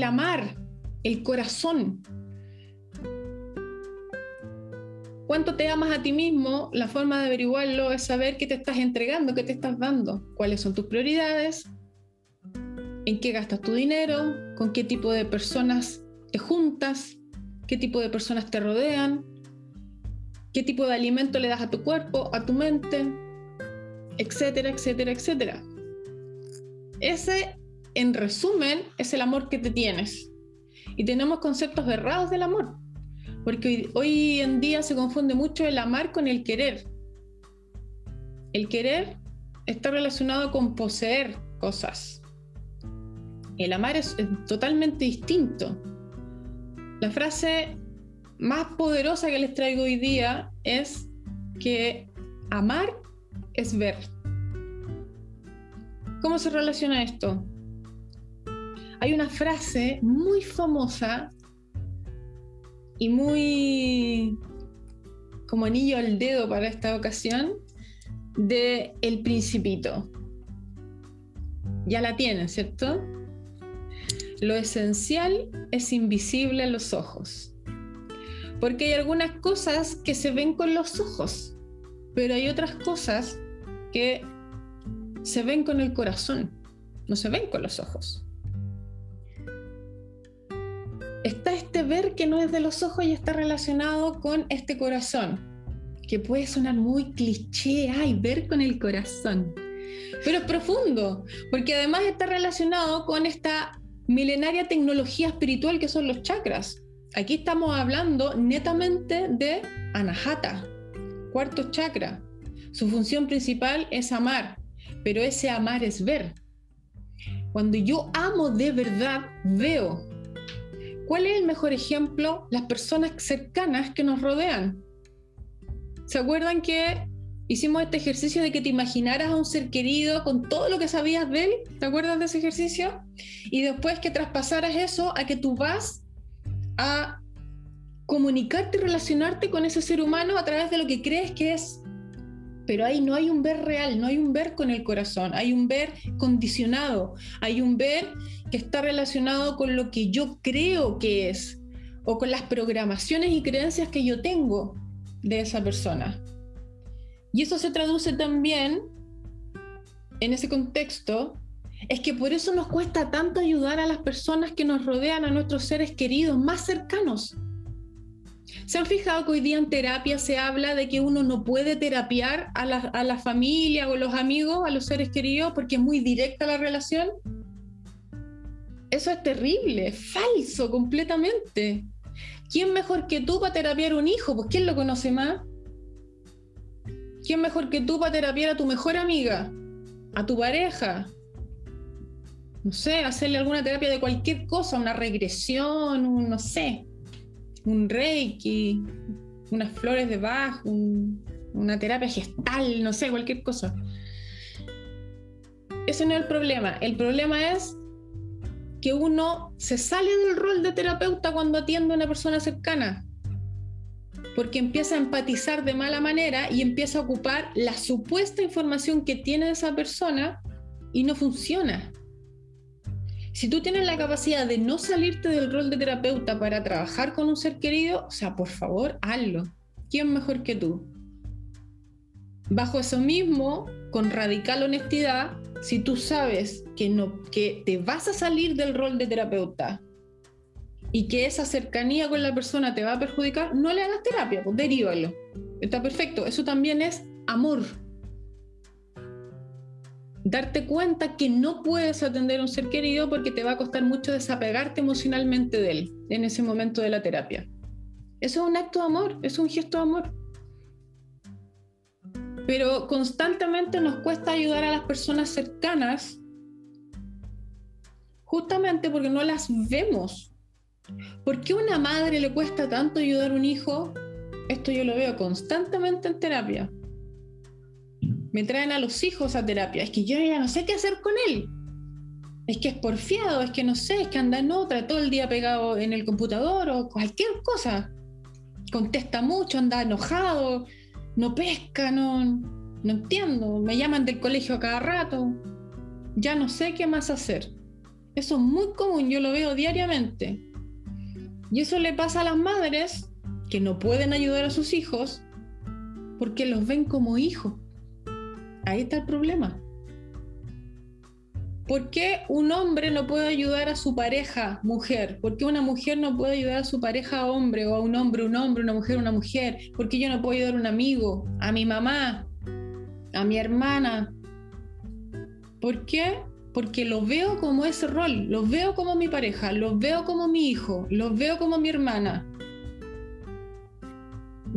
el amar, el corazón. ¿Cuánto te amas a ti mismo? La forma de averiguarlo es saber qué te estás entregando, qué te estás dando, cuáles son tus prioridades, en qué gastas tu dinero, con qué tipo de personas te juntas, qué tipo de personas te rodean, qué tipo de alimento le das a tu cuerpo, a tu mente, etcétera, etcétera, etcétera. Ese, en resumen, es el amor que te tienes. Y tenemos conceptos errados del amor. Porque hoy, en día se confunde mucho el amar con el querer. El querer está relacionado con poseer cosas. El amar es, totalmente distinto. La frase más poderosa que les traigo hoy día es que amar es ver. ¿Cómo se relaciona esto? Hay una frase muy famosa y muy como anillo al dedo para esta ocasión de El Principito. Ya la tienen, ¿cierto? Lo esencial es invisible a los ojos. Porque hay algunas cosas que se ven con los ojos, pero hay otras cosas que se ven con el corazón, no se ven con los ojos ver que no es de los ojos y está relacionado con este corazón, que puede sonar muy cliché, ay, ver con el corazón, pero es profundo, porque además está relacionado con esta milenaria tecnología espiritual que son los chakras. Aquí estamos hablando netamente de anahata, cuarto chakra. Su función principal es amar, pero ese amar es ver. Cuando yo amo de verdad, veo, ¿Cuál es el mejor ejemplo? Las personas cercanas que nos rodean. ¿Se acuerdan que hicimos este ejercicio de que te imaginaras a un ser querido con todo lo que sabías de él? ¿Te acuerdas de ese ejercicio? Y después que traspasaras eso a que tú vas a comunicarte y relacionarte con ese ser humano a través de lo que crees que es. Pero ahí no hay un ver real, no hay un ver con el corazón, hay un ver condicionado, hay un ver que está relacionado con lo que yo creo que es o con las programaciones y creencias que yo tengo de esa persona. Y eso se traduce también en ese contexto, es que por eso nos cuesta tanto ayudar a las personas que nos rodean, a nuestros seres queridos más cercanos. ¿Se han fijado que hoy día en terapia se habla de que uno no puede terapiar a la, a familia o los amigos, a los seres queridos, porque es muy directa la relación? Eso es terrible, falso completamente. ¿Quién mejor que tú para terapiar a un hijo? Pues ¿quién lo conoce más? ¿Quién mejor que tú para terapiar a tu mejor amiga? ¿A tu pareja? No sé, hacerle alguna terapia de cualquier cosa, una regresión, un, no sé, un reiki, unas flores de Bach, una terapia gestal, no sé, cualquier cosa. Ese no es el problema. El problema es que uno se sale del rol de terapeuta cuando atiende a una persona cercana, porque empieza a empatizar de mala manera y empieza a ocupar la supuesta información que tiene esa persona y no funciona. Si tú tienes la capacidad de no salirte del rol de terapeuta para trabajar con un ser querido, o sea, por favor, hazlo. ¿Quién mejor que tú? Bajo eso mismo, con radical honestidad, si tú sabes que, no, que te vas a salir del rol de terapeuta y que esa cercanía con la persona te va a perjudicar, no le hagas terapia, pues derívalo. Está perfecto. Eso también es amor. Darte cuenta que no puedes atender a un ser querido porque te va a costar mucho desapegarte emocionalmente de él en ese momento de la terapia. Eso es un acto de amor, es un gesto de amor pero constantemente nos cuesta ayudar a las personas cercanas justamente porque no las vemos. ¿Por qué a una madre le cuesta tanto ayudar a un hijo? Esto yo lo veo constantemente en terapia. Me traen a los hijos a terapia. Es que yo ya no sé qué hacer con él. Es que es porfiado, es que no sé, es que anda en otra, todo el día pegado en el computador o cualquier cosa. Contesta mucho, anda enojado, no pesca, no, entiendo, me llaman del colegio a cada rato, ya no sé qué más hacer. Eso es muy común, yo lo veo diariamente. Y eso le pasa a las madres que no pueden ayudar a sus hijos porque los ven como hijos. Ahí está el problema. ¿Por qué un hombre no puede ayudar a su pareja mujer? ¿Por qué una mujer no puede ayudar a su pareja hombre o a un hombre un hombre, una mujer una mujer? ¿Por qué yo no puedo ayudar a un amigo, a mi mamá, a mi hermana? ¿Por qué? Porque lo veo como ese rol, los veo como mi pareja, los veo como mi hijo, los veo como mi hermana.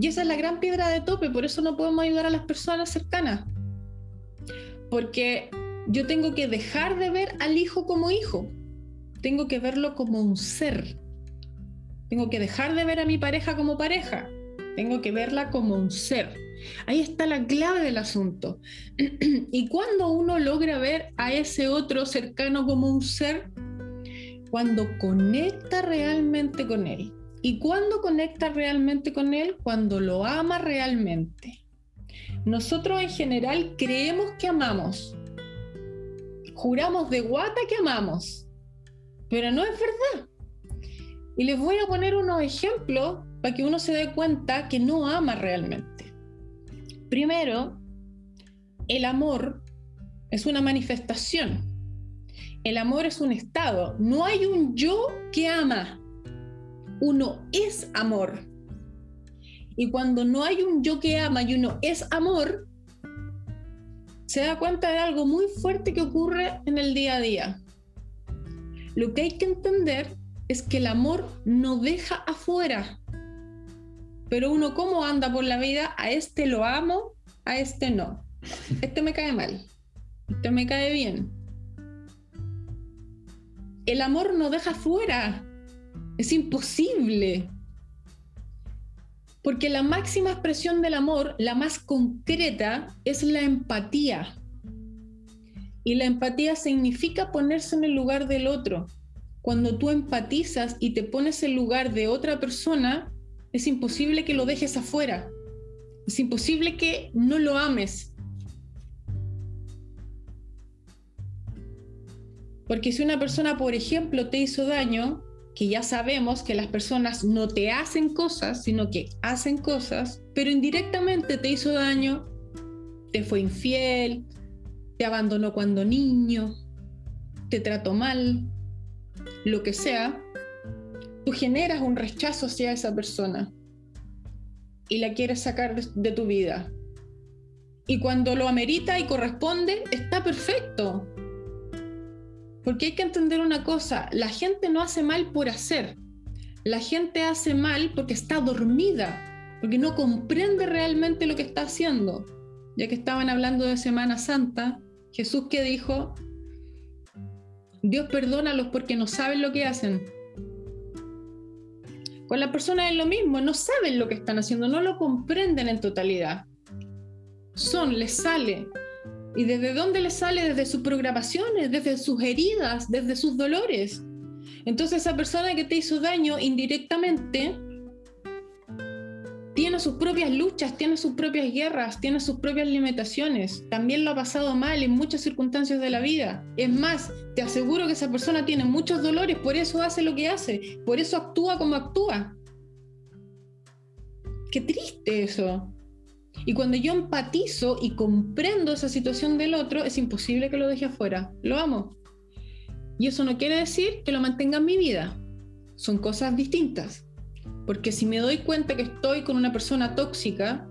Y esa es la gran piedra de tope, por eso no podemos ayudar a las personas cercanas. Porque yo tengo que dejar de ver al hijo como hijo, tengo que verlo como un ser. Tengo que dejar de ver a mi pareja como pareja, tengo que verla como un ser. Ahí está la clave del asunto. y cuando uno logra ver a ese otro cercano como un ser, cuando conecta realmente con él. ¿Y cuando conecta realmente con él? Cuando lo ama realmente. Nosotros en general creemos que amamos, juramos de guata que amamos, pero no es verdad. Y les voy a poner unos ejemplos para que uno se dé cuenta que no ama realmente. Primero, el amor es una manifestación. El amor es un estado. No hay un yo que ama. Uno es amor. Y cuando no hay un yo que ama y uno es amor, se da cuenta de algo muy fuerte que ocurre en el día a día. Lo que hay que entender es que el amor no deja afuera. Pero uno cómo anda por la vida, a este lo amo, a este no. Este me cae mal, este me cae bien. El amor no deja afuera. Es imposible. Porque la máxima expresión del amor, la más concreta, es la empatía. Y la empatía significa ponerse en el lugar del otro. Cuando tú empatizas y te pones en el lugar de otra persona, es imposible que lo dejes afuera. Es imposible que no lo ames. Porque si una persona, por ejemplo, te hizo daño, que ya sabemos que las personas no te hacen cosas, sino que hacen cosas, pero indirectamente te hizo daño, te fue infiel, te abandonó cuando niño, te trató mal, lo que sea, tú generas un rechazo hacia esa persona y la quieres sacar de, de tu vida. Y cuando lo amerita y corresponde, está perfecto. Porque hay que entender una cosa, la gente no hace mal por hacer, la gente hace mal porque está dormida, porque no comprende realmente lo que está haciendo. Ya que estaban hablando de Semana Santa, Jesús que dijo, Dios perdónalos porque no saben lo que hacen. Con la persona es lo mismo, no saben lo que están haciendo, no lo comprenden en totalidad. Son, les sale, ¿Y desde dónde le sale? Desde sus programaciones, desde sus heridas, desde sus dolores. Entonces esa persona que te hizo daño indirectamente tiene sus propias luchas, tiene sus propias guerras, tiene sus propias limitaciones. También lo ha pasado mal en muchas circunstancias de la vida. Es más, te aseguro que esa persona tiene muchos dolores, por eso hace lo que hace, por eso actúa como actúa. Qué triste eso. Y cuando yo empatizo y comprendo esa situación del otro, es imposible que lo deje afuera. Lo amo. Y eso no quiere decir que lo mantenga en mi vida. Son cosas distintas. Porque si me doy cuenta que estoy con una persona tóxica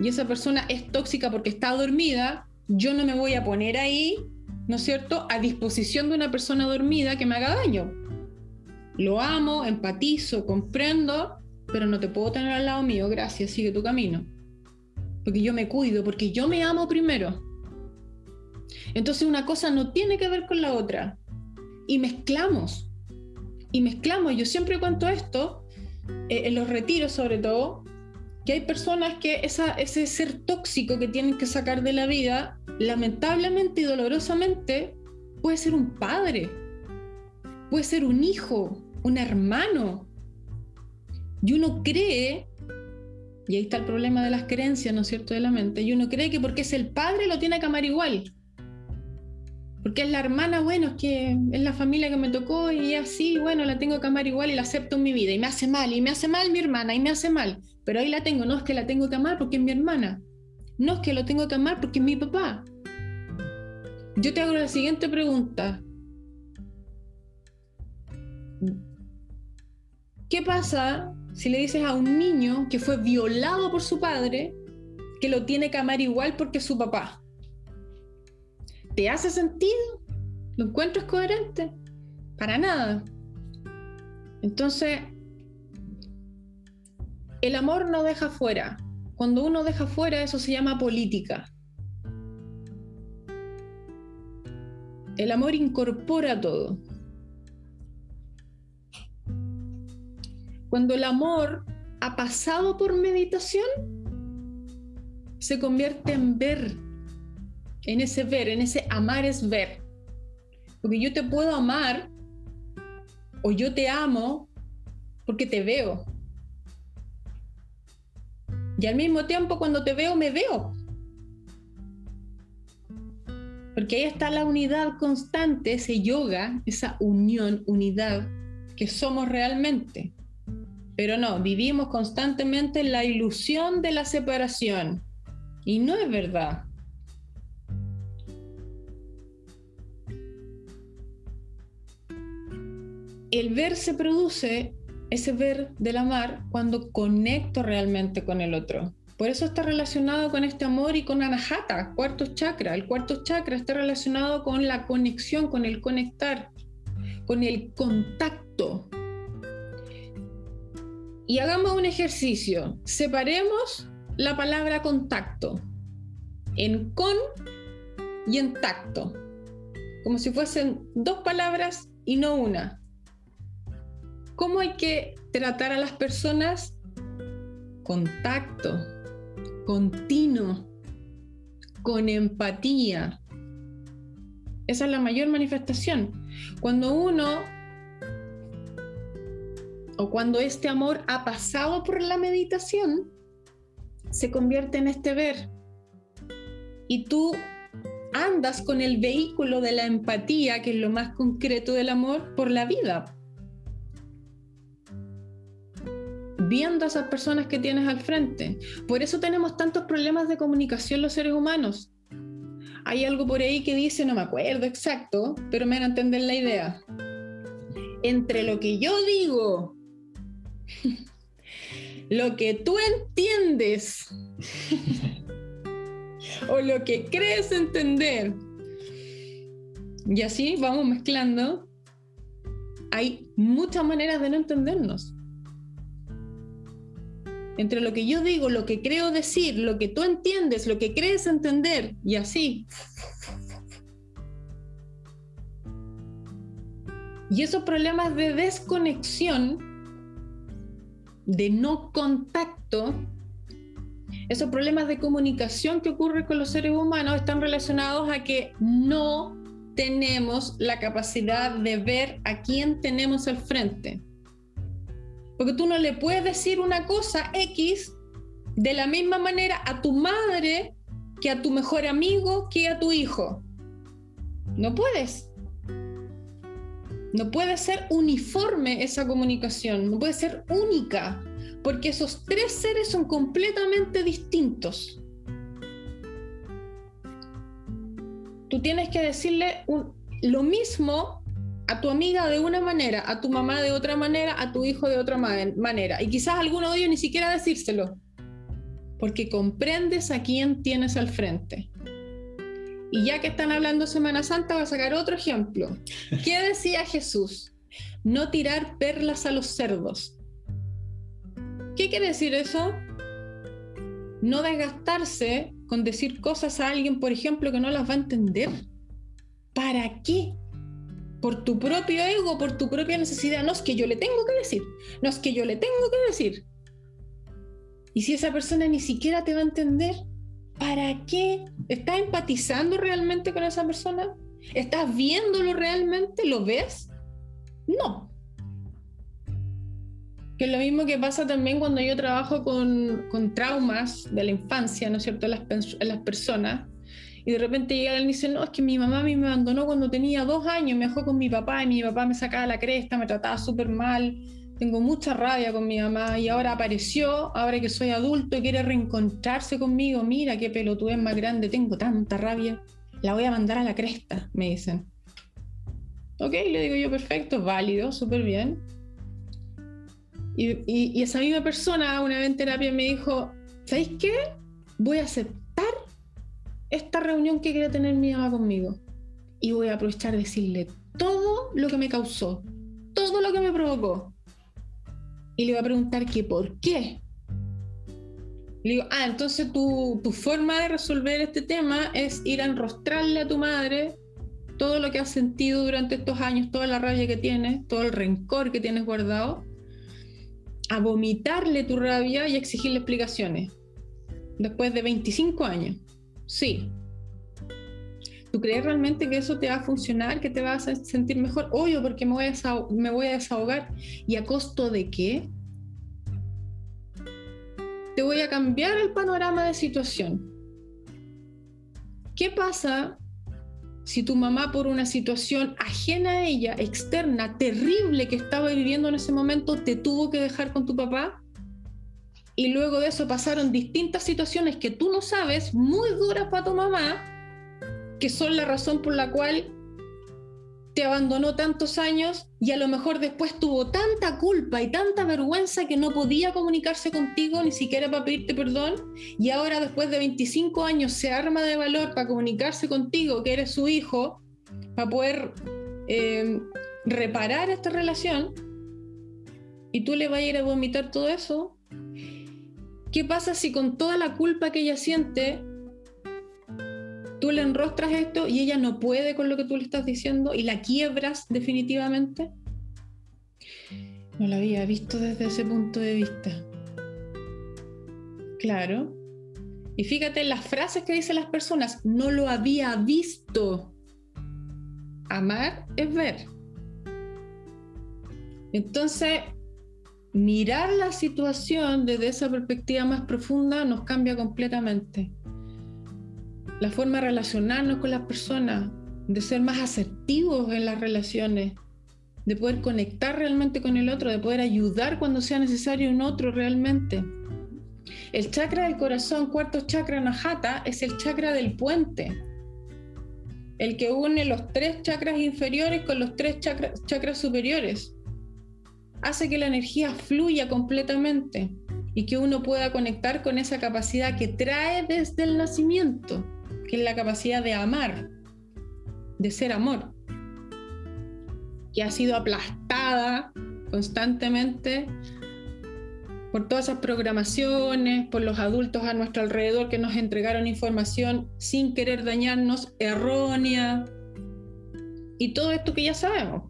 y esa persona es tóxica porque está dormida, yo no me voy a poner ahí, ¿no es cierto?, a disposición de una persona dormida que me haga daño. Lo amo, empatizo, comprendo, pero no te puedo tener al lado mío. Gracias, sigue tu camino porque yo me cuido, porque yo me amo primero. Entonces una cosa no tiene que ver con la otra. Y mezclamos. Y mezclamos. Yo siempre cuento esto, eh, en los retiros sobre todo, que hay personas que ese ser tóxico que tienen que sacar de la vida, lamentablemente y dolorosamente, puede ser un padre, puede ser un hijo, un hermano. Y uno cree y ahí está el problema de las creencias, ¿no es cierto?, de la mente. Y uno cree que porque es el padre lo tiene que amar igual. Porque es la hermana, bueno, es que es la familia que me tocó y así, bueno, la tengo que amar igual y la acepto en mi vida. Y me hace mal, y me hace mal mi hermana, y me hace mal. Pero ahí la tengo, no es que la tengo que amar porque es mi hermana. No es que lo tengo que amar porque es mi papá. Yo te hago la siguiente pregunta. ¿Qué pasa si le dices a un niño que fue violado por su padre que lo tiene que amar igual porque es su papá? ¿Te hace sentido? ¿Lo encuentras coherente? Para nada. Entonces, el amor no deja fuera. Cuando uno deja fuera, eso se llama política. El amor incorpora todo. Cuando el amor ha pasado por meditación, se convierte en ver en ese ver, en ese amar es ver. Porque yo te puedo amar o yo te amo porque te veo. Y al mismo tiempo cuando te veo, me veo. Porque ahí está la unidad constante, ese yoga, esa unión, unidad que somos realmente. Pero no, vivimos constantemente en la ilusión de la separación. Y no es verdad. el ver se produce, ese ver del amar, cuando conecto realmente con el otro. Por eso está relacionado con este amor y con Anahata, cuarto chakra. El cuarto chakra está relacionado con la conexión, con el conectar, con el contacto. Y hagamos un ejercicio. Separemos la palabra contacto en con y en tacto, como si fuesen dos palabras y no una. ¿Cómo hay que tratar a las personas? Contacto, continuo, con empatía. Esa es la mayor manifestación. Cuando uno o cuando este amor ha pasado por la meditación, se convierte en este ver. Y tú andas con el vehículo de la empatía, que es lo más concreto del amor, por la vida. viendo a esas personas que tienes al frente. Por eso tenemos tantos problemas de comunicación los seres humanos. Hay algo por ahí que dice, no me acuerdo exacto, pero me van a entender la idea. Entre lo que yo digo, lo que tú entiendes o lo que crees entender, y así vamos mezclando, hay muchas maneras de no entendernos. Entre lo que yo digo, lo que creo decir, lo que tú entiendes, lo que crees entender, y así. Y esos problemas de desconexión, de no contacto, esos problemas de comunicación que ocurren con los seres humanos están relacionados a que no tenemos la capacidad de ver a quién tenemos al frente. Porque tú no le puedes decir una cosa X de la misma manera a tu madre que a tu mejor amigo que a tu hijo. No puedes. No puede ser uniforme esa comunicación, no puede ser única, porque esos tres seres son completamente distintos. Tú tienes que decirle lo mismo a tu amiga de una manera, a tu mamá de otra manera, a tu hijo de otra manera. Y quizás alguno de ellos ni siquiera decírselo, porque comprendes a quién tienes al frente. Y ya que están hablando Semana Santa, voy a sacar otro ejemplo. ¿Qué decía Jesús? No tirar perlas a los cerdos. ¿Qué quiere decir eso? No desgastarse con decir cosas a alguien, por ejemplo, que no las va a entender. ¿Para qué? por tu propio ego, por tu propia necesidad. No es que yo le tengo que decir, no es que yo le tengo que decir. Y si esa persona ni siquiera te va a entender, ¿para qué? ¿Estás empatizando realmente con esa persona? ¿Estás viéndolo realmente? ¿Lo ves? No. Que es lo mismo que pasa también cuando yo trabajo con, traumas de la infancia, ¿no es cierto?, las, en las personas y de repente llega él y dice, no, es que mi mamá a mí me abandonó cuando tenía dos años, me dejó con mi papá y mi papá me sacaba la cresta, me trataba súper mal, tengo mucha rabia con mi mamá y ahora apareció, ahora que soy adulto y quiere reencontrarse conmigo, mira qué pelotudez más grande, tengo tanta rabia, la voy a mandar a la cresta, me dicen. Ok, le digo yo, perfecto, válido, súper bien. Y, esa misma persona una vez en terapia me dijo, ¿sabéis qué? Voy a aceptar esta reunión que quiere tener mi mamá conmigo. Y voy a aprovechar de decirle todo lo que me causó, todo lo que me provocó. Y le voy a preguntar que por qué. Le digo, ah, entonces tu, tu forma de resolver este tema es ir a enrostrarle a tu madre todo lo que has sentido durante estos años, toda la rabia que tienes, todo el rencor que tienes guardado, a vomitarle tu rabia y exigirle explicaciones. Después de 25 años. Sí. ¿Tú crees realmente que eso te va a funcionar, que te vas a sentir mejor? Obvio, porque me voy a, me voy a desahogar. ¿Y a costo de qué? Te voy a cambiar el panorama de situación. ¿Qué pasa si tu mamá por una situación ajena a ella, externa, terrible que estaba viviendo en ese momento, te tuvo que dejar con tu papá? y luego de eso pasaron distintas situaciones que tú no sabes, muy duras para tu mamá, que son la razón por la cual te abandonó tantos años y a lo mejor después tuvo tanta culpa y tanta vergüenza que no podía comunicarse contigo ni siquiera para pedirte perdón y ahora después de 25 años se arma de valor para comunicarse contigo que eres su hijo, para poder eh, reparar esta relación y tú le vas a ir a vomitar todo eso, ¿Qué pasa si con toda la culpa que ella siente, tú le enrostras esto y ella no puede con lo que tú le estás diciendo y la quiebras definitivamente? No la había visto desde ese punto de vista. Claro. Y fíjate las frases que dicen las personas, no lo había visto. Amar es ver. Entonces, mirar la situación desde esa perspectiva más profunda nos cambia completamente. La forma de relacionarnos con las personas, de ser más asertivos en las relaciones, de poder conectar realmente con el otro, de poder ayudar cuando sea necesario un otro realmente. El chakra del corazón, cuarto chakra Najata, es el chakra del puente, el que une los tres chakras inferiores con los tres chakras superiores hace que la energía fluya completamente y que uno pueda conectar con esa capacidad que trae desde el nacimiento, que es la capacidad de amar, de ser amor, que ha sido aplastada constantemente por todas esas programaciones, por los adultos a nuestro alrededor que nos entregaron información sin querer dañarnos, errónea, y todo esto que ya sabemos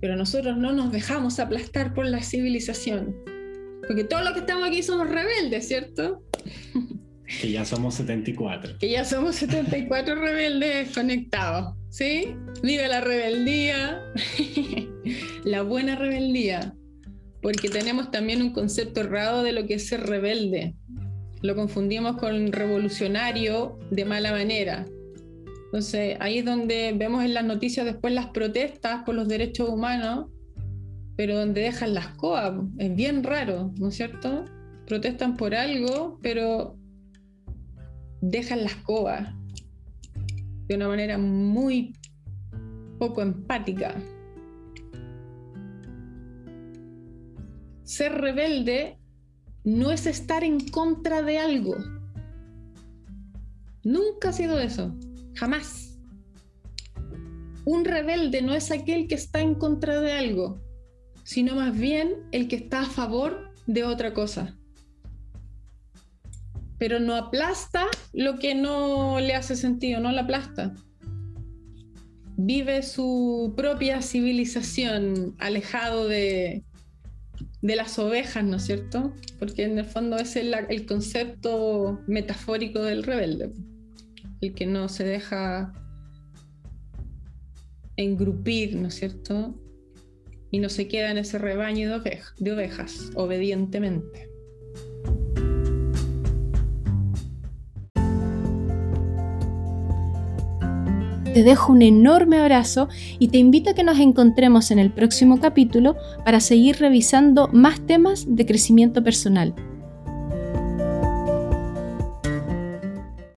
pero nosotros no nos dejamos aplastar por la civilización. Porque todos los que estamos aquí somos rebeldes, ¿cierto? Que ya somos 74. Que ya somos 74 rebeldes conectados, ¿sí? Vive la rebeldía, la buena rebeldía, porque tenemos también un concepto errado de lo que es ser rebelde. Lo confundimos con revolucionario de mala manera. Entonces, ahí es donde vemos en las noticias después las protestas por los derechos humanos, pero donde dejan las coas. Es bien raro, ¿no es cierto? Protestan por algo, pero dejan las coas de una manera muy poco empática. Ser rebelde no es estar en contra de algo. Nunca ha sido eso. Jamás. Un rebelde no es aquel que está en contra de algo, sino más bien el que está a favor de otra cosa. Pero no aplasta lo que no le hace sentido, no la aplasta. Vive su propia civilización alejado de, de las ovejas, ¿no es cierto? Porque en el fondo es el, concepto metafórico del rebelde el que no se deja engrupir, ¿no es cierto? Y no se queda en ese rebaño de ovejas, obedientemente. Te dejo un enorme abrazo y te invito a que nos encontremos en el próximo capítulo para seguir revisando más temas de crecimiento personal.